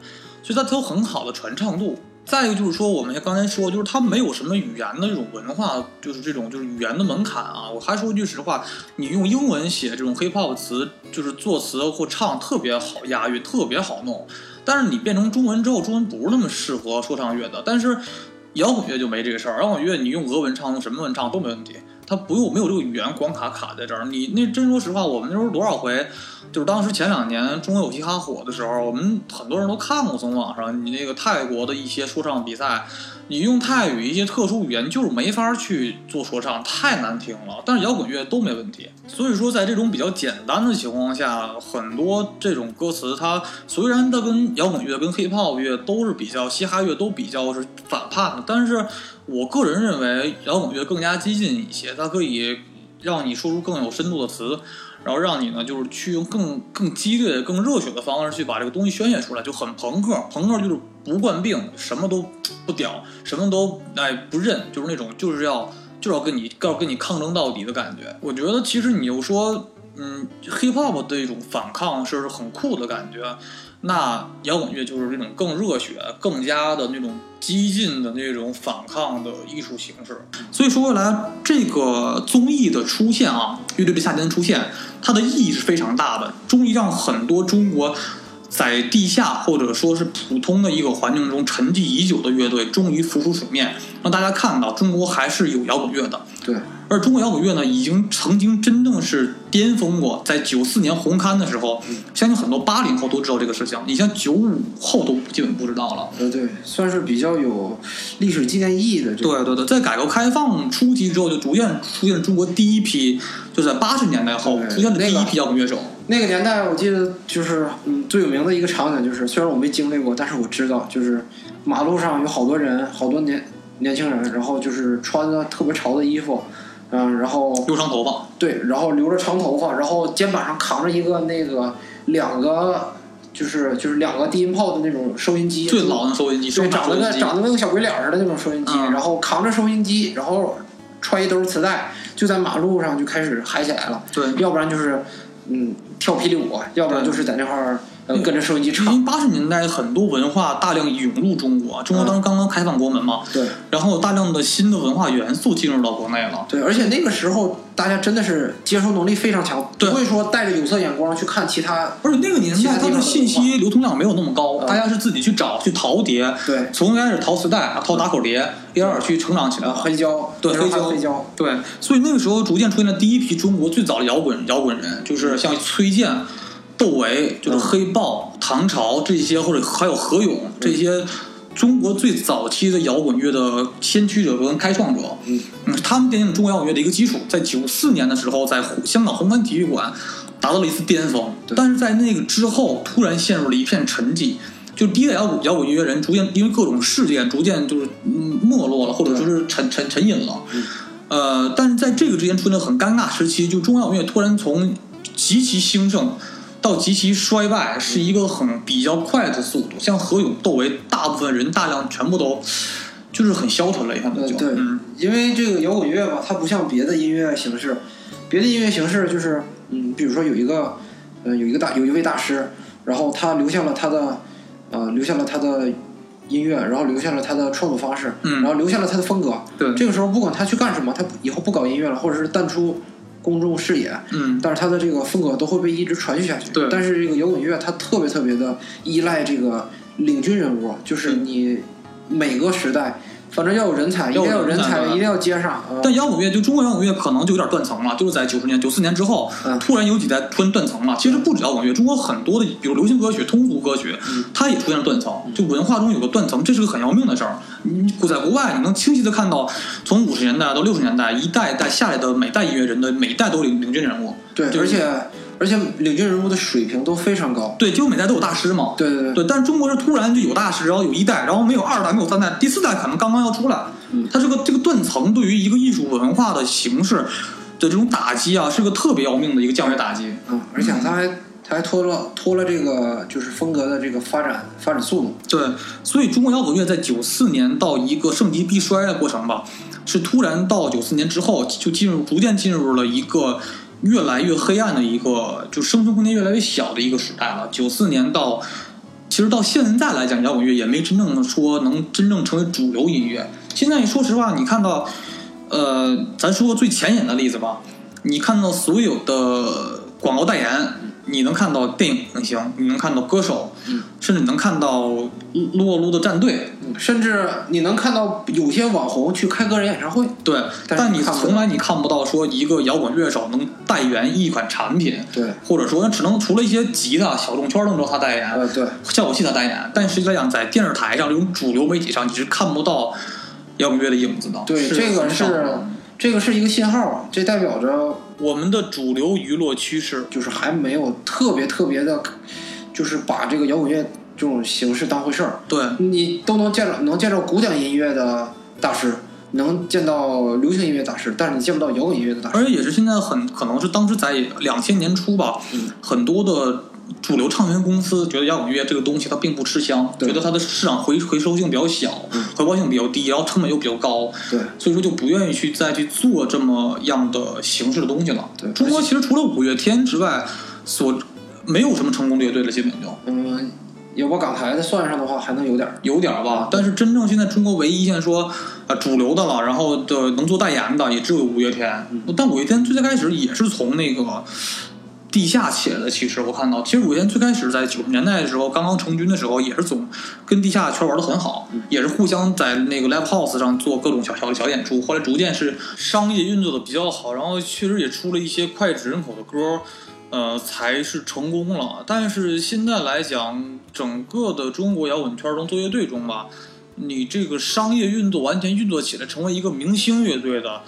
所以它它有很好的传唱度。再一个就是说，我们刚才说，就是它没有什么语言的这种文化，就是这种就是语言的门槛啊。我还说句实话，你用英文写这种 hip hop 词，就是作词或唱特别好押韵，特别好弄。但是你变成中文之后，中文不是那么适合说唱乐的。但是摇滚乐就没这个事儿，摇滚乐你用俄文唱，用什么文唱都没问题。它不用没有这个语言关卡卡在这儿。你那真说实话，我们那时候多少回，就是当时前两年中国有嘻哈火的时候，我们很多人都看过，从网上你那个泰国的一些说唱比赛，你用泰语一些特殊语言就是没法去做说唱，太难听了。但是摇滚乐都没问题。所以说，在这种比较简单的情况下，很多这种歌词，它虽然它跟摇滚乐、跟 hip hop 乐都是比较，嘻哈乐都比较是反叛的，但是我个人认为摇滚乐更加激进一些，它可以让你说出更有深度的词，然后让你呢就是去用更更激烈、更热血的方式去把这个东西宣泄出来，就很朋克。朋克就是不惯病，什么都不屌，什么都哎不认，就是那种就是要就是要跟你要跟你抗争到底的感觉。我觉得其实你又说。嗯，hip hop 的一种反抗是很酷的感觉，那摇滚乐就是这种更热血、更加的那种激进的那种反抗的艺术形式。所以说回来，这个综艺的出现啊，乐队的夏天的出现，它的意义是非常大的，终于让很多中国在地下或者说是普通的一个环境中沉寂已久的乐队，终于浮出水面，让大家看到中国还是有摇滚乐的。对。而中国摇滚乐呢，已经曾经真正是巅峰过，在九四年红勘的时候，相信很多八零后都知道这个事情，你像九五后都基本不知道了。呃，对，算是比较有历史纪念意义的。对对对，在改革开放初期之后，就逐渐出现了中国第一批，就在八十年代后出现的第一批摇滚乐手。那个年代，我记得就是嗯，最有名的一个场景就是，虽然我没经历过，但是我知道，就是马路上有好多人，好多年年轻人，然后就是穿的特别潮的衣服。嗯，然后留长头发，对，然后留着长头发，然后肩膀上扛着一个那个两个，就是就是两个低音炮的那种收音机，最老的收音机，对，长得跟长得跟个小鬼脸似的那种收音机，然后扛着收音机，然后揣一兜磁带，就在马路上就开始嗨起来了，对，要不然就是嗯跳霹雳舞，要不然就是在那块儿。跟着收音机唱。因为八十年代很多文化大量涌入中国，中国当时刚刚开放国门嘛。对。然后大量的新的文化元素进入到国内了。对，而且那个时候大家真的是接受能力非常强，不会说带着有色眼光去看其他。而且那个年代它的信息流通量没有那么高，大家是自己去找去淘碟。对。从开始淘磁带、淘打口碟，一点点去成长起来。黑胶。对，黑胶。黑胶。对。所以那个时候逐渐出现了第一批中国最早的摇滚摇滚人，就是像崔健。窦唯就是黑豹、唐朝这些，或者还有何勇这些中国最早期的摇滚乐的先驱者跟开创者，嗯，他们奠定了中国摇滚乐的一个基础。在九四年的时候，在香港红磡体育馆达到了一次巅峰，但是在那个之后突然陷入了一片沉寂，就第一代摇滚摇滚音乐人逐渐因为各种事件逐渐就是没落了，或者说是沉沉沉隐了。呃，但是在这个之间出现了很尴尬时期，就中国摇滚乐突然从极其兴盛。到极其衰败是一个很比较快的速度，像何勇、窦唯，大部分人大量全部都就是很消沉了，一下子就。对，因为这个摇滚乐吧，它不像别的音乐形式，别的音乐形式就是，嗯，比如说有一个，呃，有一个大有一位大师，然后他留下了他的，呃，留下了他的音乐，然后留下了他的创作方式，然后留下了他的风格。对，这个时候不管他去干什么，他以后不搞音乐了，或者是淡出。公众视野，嗯，但是他的这个风格都会被一直传续下去。对，但是这个摇滚乐它特别特别的依赖这个领军人物，就是你每个时代。反正要有人才，一定要有人才，一定要接上。但摇滚乐就中国摇滚乐可能就有点断层了，就是在九十年、九四年之后，突然有几代突然断层了。其实不止摇滚乐，中国很多的，比如流行歌曲、通俗歌曲，它也出现了断层。就文化中有个断层，这是个很要命的事儿。你在国外，你能清晰的看到，从五十年代到六十年代，一代代下来的每代音乐人的每一代都领领军人物。对，而且。而且领军人物的水平都非常高，对，几乎每代都有大师嘛。对对对。对，但是中国是突然就有大师，然后有一代，然后没有二代，没有三代，第四代可能刚刚要出来。嗯。它这个这个断层对于一个艺术文化的形式的这种打击啊，是个特别要命的一个降维打击。嗯，而且它还它还拖了拖了这个就是风格的这个发展发展速度。对，所以中国摇滚乐在九四年到一个盛极必衰的过程吧，是突然到九四年之后就进入逐渐进入了一个。越来越黑暗的一个，就生存空间越来越小的一个时代了。九四年到，其实到现在来讲，摇滚乐也没真正说能真正成为主流音乐。现在说实话，你看到，呃，咱说个最前沿的例子吧，你看到所有的广告代言，你能看到电影明星，你能看到歌手，嗯，甚至你能看到撸啊撸的战队，甚至你能看到有些网红去开个人演唱会，对，但你从来你看不到说一个摇滚乐手能代言一款产品，对，或者说只能除了一些吉他小众圈能知道他代言，呃，对，效果器他代言，但实际来讲，在电视台上这种主流媒体上，你是看不到摇滚乐的影子的。对，这个是这个是一个信号啊，这代表着我们的主流娱乐趋势。就是还没有特别特别的，就是把这个摇滚乐这种形式当回事儿。对，你都能见着能见着古典音乐的大师，能见到流行音乐大师，但是你见不到摇滚音乐的大师。而且也是现在很可能是当时在两千年初吧，嗯很多的主流唱片公司觉得摇滚乐这个东西它并不吃香，觉得它的市场回回收性比较小，嗯回报性比较低，然后成本又比较高，对，所以说就不愿意去再去做这么样的形式的东西了。对中国其实除了五月天之外，所没有什么成功的乐队了，基本就。嗯，要把港台的算上的话，还能有点儿。有点儿吧，但是真正现在中国唯一现在说呃主流的了，然后的能做代言的也只有五月天。但五月天最最开始也是从那个地下起来的。其实我看到，其实五月天最开始在九十年代的时候刚刚成军的时候，也是总跟地下圈玩的很好，也是互相在那个 live house 上做各种小小小演出。后来逐渐是商业运作的比较好，然后确实也出了一些脍炙人口的歌。呃，才是成功了。但是现在来讲，整个的中国摇滚圈中做乐队中吧，你这个商业运作完全运作起来，成为一个明星乐队的，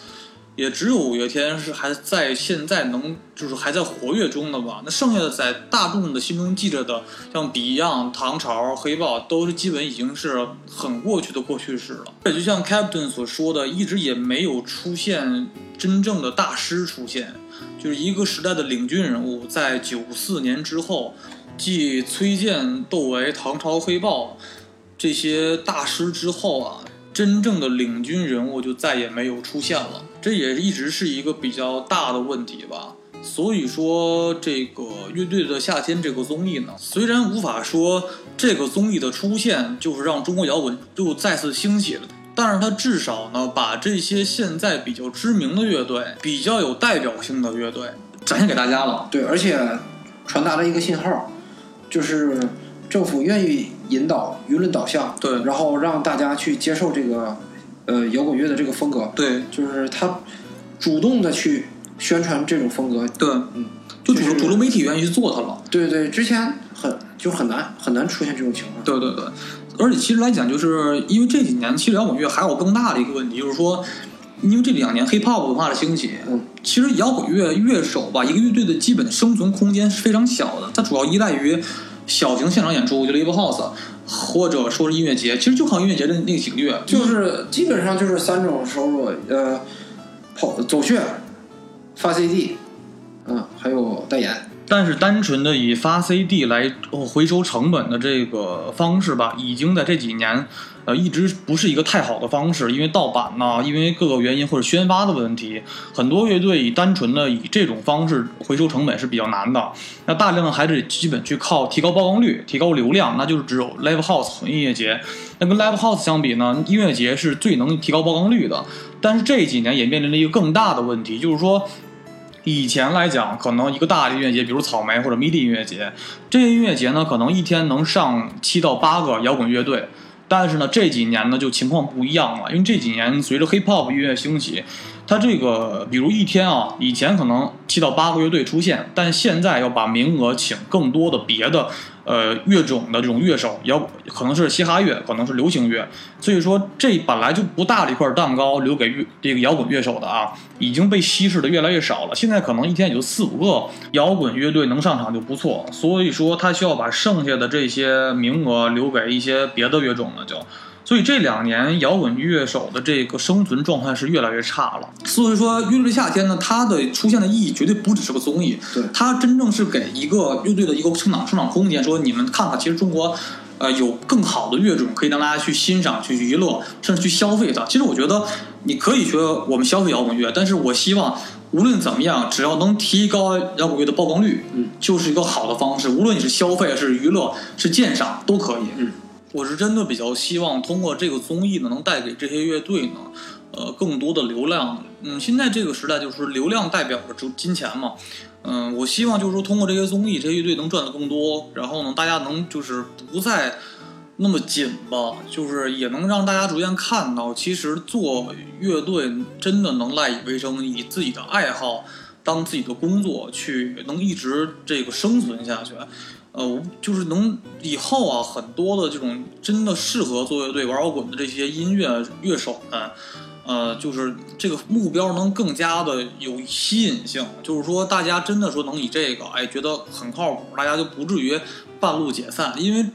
也只有五月天是还在现在能就是还在活跃中的吧。那剩下的在大众的心中记着的，像 Beyond、唐朝、黑豹，都是基本已经是很过去的过去式了。也就像 Captain 所说的，一直也没有出现真正的大师出现。就是一个时代的领军人物，在九四年之后，继崔健、窦唯、唐朝、黑豹这些大师之后啊，真正的领军人物就再也没有出现了。这也一直是一个比较大的问题吧。所以说，这个乐队的夏天这个综艺呢，虽然无法说这个综艺的出现就是让中国摇滚又再次兴起了。但是它至少呢，把这些现在比较知名的乐队、比较有代表性的乐队展现给大家了。对，而且传达了一个信号，就是政府愿意引导舆论导向，对然后让大家去接受这个呃摇滚乐的这个风格，对就是他主动的去宣传这种风格。对，嗯，就主就是主流媒体愿意去做它了。对对，之前很就很难很难出现这种情况。对对对，而且其实来讲，就是因为这几年其实摇滚乐还有更大的一个问题，就是说，因为这两年 hip hop 文化的兴起，嗯，其实摇滚乐乐手吧，一个乐队的基本生存空间是非常小的，它主要依赖于小型现场演出，就 live house，或者说是音乐节，其实就靠音乐节的那几个月，就是基本上就是三种收入，呃，跑走穴、发 CD，嗯，还有代言。但是单纯的以发 CD 来回收成本的这个方式吧，已经在这几年，呃，一直不是一个太好的方式，因为盗版呢、因为各个原因或者宣发的问题，很多乐队以单纯的以这种方式回收成本是比较难的。那大量的还是基本去靠提高曝光率、提高流量，那就是只有 live house 音乐节。那跟 live house 相比呢，音乐节是最能提高曝光率的。但是这几年也面临了一个更大的问题，就是说。以前来讲，可能一个大的音乐节，比如草莓或者 MIDI 音乐节，这些音乐节呢，可能一天能上七到八个摇滚乐队。但是呢，这几年呢就情况不一样了，因为这几年随着 hip hop 音乐兴起，它这个比如一天啊，以前可能七到八个乐队出现，但现在要把名额请更多的别的呃乐种的这种乐手，摇可能是嘻哈乐，可能是流行乐，所以说这本来就不大的一块蛋糕留给乐这个摇滚乐手的啊，已经被稀释的越来越少了。现在可能一天也就四五个摇滚乐队能上场就不错，所以说他需要把剩下的这些名额留给一些别的乐种了就。所以这两年摇滚乐手的这个生存状态是越来越差了。所以说，乐队夏天呢，它的出现的意义绝对不只是个综艺，对它真正是给一个乐队的一个成长生长空间，说你们看看，其实中国。呃，有更好的乐种可以让大家去欣赏、去娱乐，甚至去消费它。其实我觉得，你可以学我们消费摇滚乐，但是我希望无论怎么样，只要能提高摇滚乐的曝光率，嗯，就是一个好的方式。无论你是消费、是娱乐、是鉴赏，都可以。嗯，我是真的比较希望通过这个综艺呢，能带给这些乐队呢，呃，更多的流量。嗯，现在这个时代就是流量代表着金钱嘛。嗯，我希望就是说通过这些综艺，这些乐队能赚得更多，然后呢，大家能就是不再那么紧吧，就是也能让大家逐渐看到，其实做乐队真的能赖以为生，以自己的爱好当自己的工作去，能一直这个生存下去。呃，就是能以后啊，很多的这种真的适合做乐队玩摇滚的这些音乐乐手们，呃，就是这个目标能更加的有吸引性，就是说大家真的说能以这个，哎，觉得很靠谱，大家就不至于半路解散，因为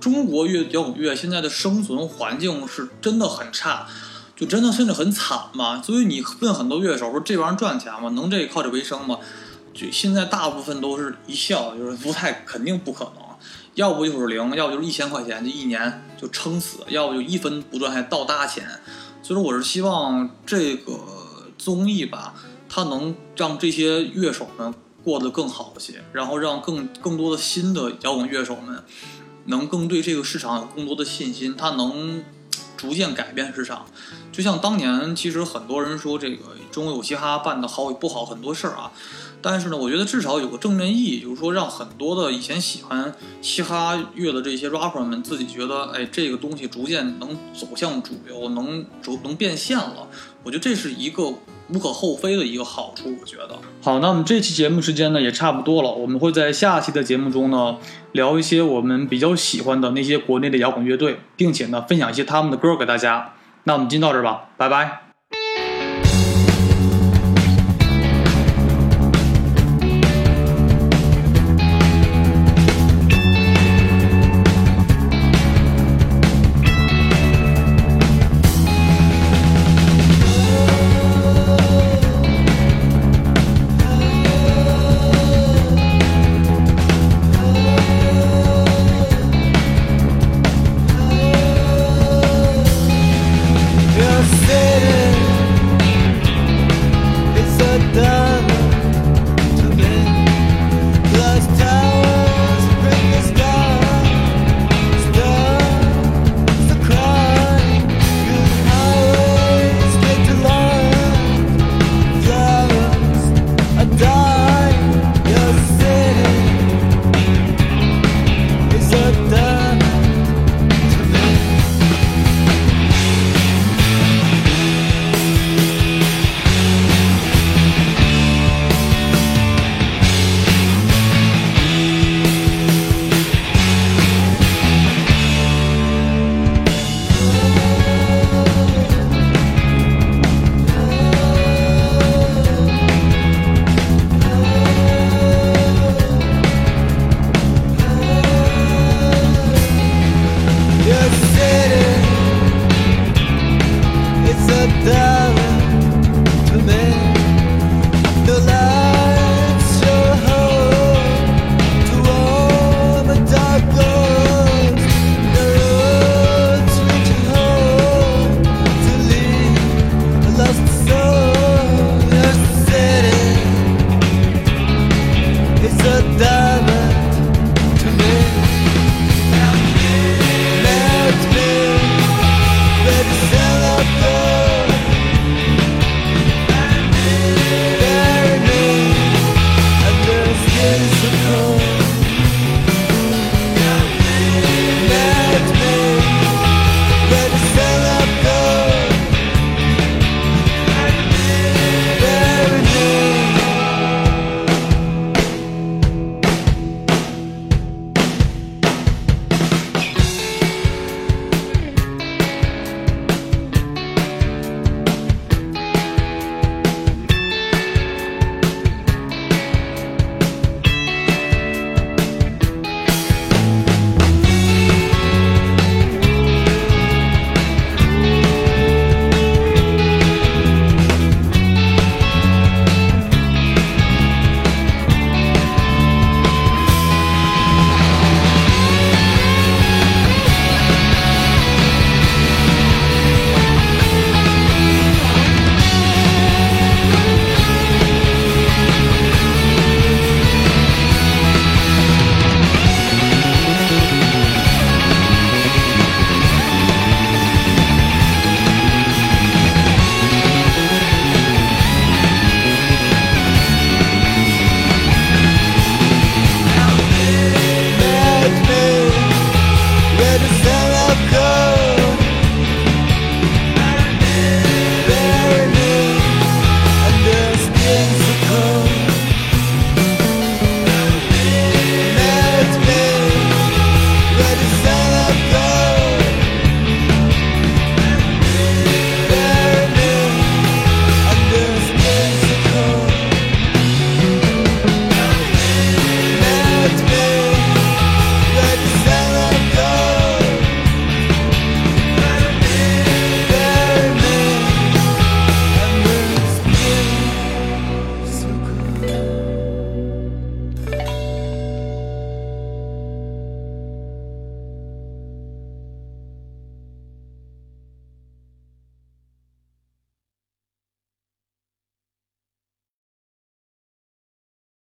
中国乐摇滚乐现在的生存环境是真的很差，就真的甚至很惨嘛。所以你问很多乐手说这玩意儿赚钱吗？能这靠这为生吗？就现在大部分都是一笑，就是不太肯定不可能，要不就是零，要不就是一千块钱，就一年就撑死，要不就一分不赚还倒搭钱。所以说，我是希望这个综艺吧，它能让这些乐手们过得更好些，然后让更更多的新的摇滚乐手们能更对这个市场有更多的信心，它能逐渐改变市场。就像当年，其实很多人说这个中国有嘻哈办的好与不好很多事儿啊。但是呢，我觉得至少有个正面意义，就是说让很多的以前喜欢嘻哈乐的这些 rapper 们自己觉得，哎，这个东西逐渐能走向主流，能逐能变现了。我觉得这是一个无可厚非的一个好处。我觉得好，那我们这期节目时间呢也差不多了，我们会在下期的节目中呢聊一些我们比较喜欢的那些国内的摇滚乐队，并且呢分享一些他们的歌给大家。那我们今天到这儿吧，拜拜。